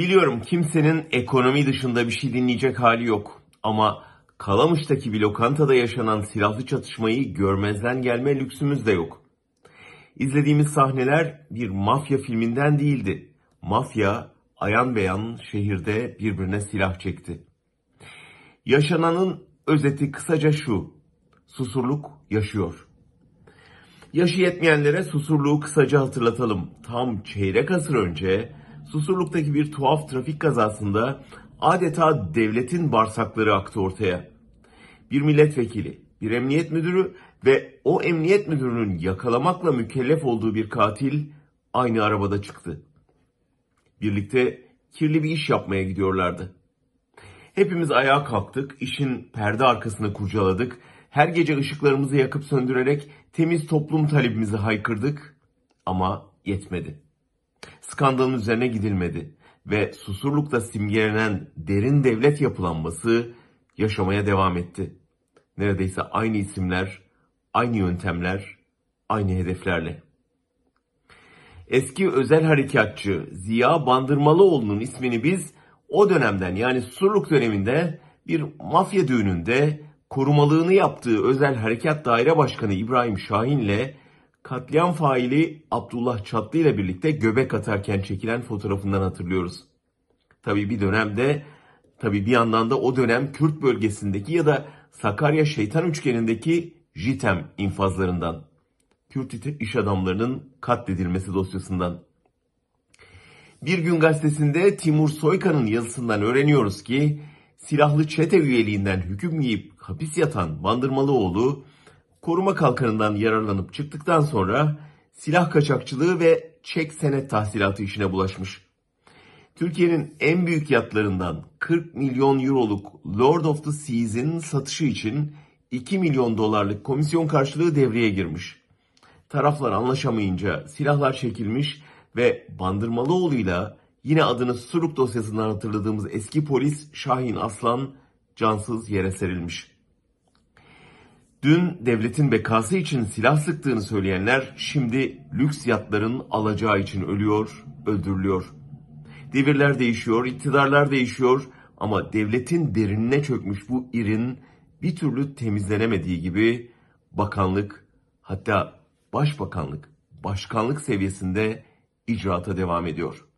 Biliyorum kimsenin ekonomi dışında bir şey dinleyecek hali yok. Ama Kalamış'taki bir lokantada yaşanan silahlı çatışmayı görmezden gelme lüksümüz de yok. İzlediğimiz sahneler bir mafya filminden değildi. Mafya ayan beyan şehirde birbirine silah çekti. Yaşananın özeti kısaca şu. Susurluk yaşıyor. Yaşı yetmeyenlere Susurluğu kısaca hatırlatalım. Tam çeyrek asır önce Susurluk'taki bir tuhaf trafik kazasında adeta devletin bağırsakları aktı ortaya. Bir milletvekili, bir emniyet müdürü ve o emniyet müdürünün yakalamakla mükellef olduğu bir katil aynı arabada çıktı. Birlikte kirli bir iş yapmaya gidiyorlardı. Hepimiz ayağa kalktık, işin perde arkasını kurcaladık. Her gece ışıklarımızı yakıp söndürerek temiz toplum talebimizi haykırdık ama yetmedi. Skandalın üzerine gidilmedi ve Susurluk'ta simgelenen derin devlet yapılanması yaşamaya devam etti. Neredeyse aynı isimler, aynı yöntemler, aynı hedeflerle. Eski özel harekatçı Ziya Bandırmalıoğlu'nun ismini biz o dönemden yani Surluk döneminde bir mafya düğününde korumalığını yaptığı özel harekat daire başkanı İbrahim Şahin ile katliam faili Abdullah Çatlı ile birlikte göbek atarken çekilen fotoğrafından hatırlıyoruz. Tabi bir dönemde, tabi bir yandan da o dönem Kürt bölgesindeki ya da Sakarya Şeytan Üçgeni'ndeki JITEM infazlarından. Kürt iş adamlarının katledilmesi dosyasından. Bir gün gazetesinde Timur Soykan'ın yazısından öğreniyoruz ki silahlı çete üyeliğinden hüküm giyip hapis yatan Bandırmalıoğlu koruma kalkanından yararlanıp çıktıktan sonra silah kaçakçılığı ve çek senet tahsilatı işine bulaşmış. Türkiye'nin en büyük yatlarından 40 milyon euroluk Lord of the Seas'in satışı için 2 milyon dolarlık komisyon karşılığı devreye girmiş. Taraflar anlaşamayınca silahlar çekilmiş ve Bandırmalıoğlu'yla yine adını Suruk dosyasından hatırladığımız eski polis Şahin Aslan cansız yere serilmiş. Dün devletin bekası için silah sıktığını söyleyenler şimdi lüks yatların alacağı için ölüyor, öldürülüyor. Devirler değişiyor, iktidarlar değişiyor ama devletin derinine çökmüş bu irin bir türlü temizlenemediği gibi bakanlık hatta başbakanlık, başkanlık seviyesinde icraata devam ediyor.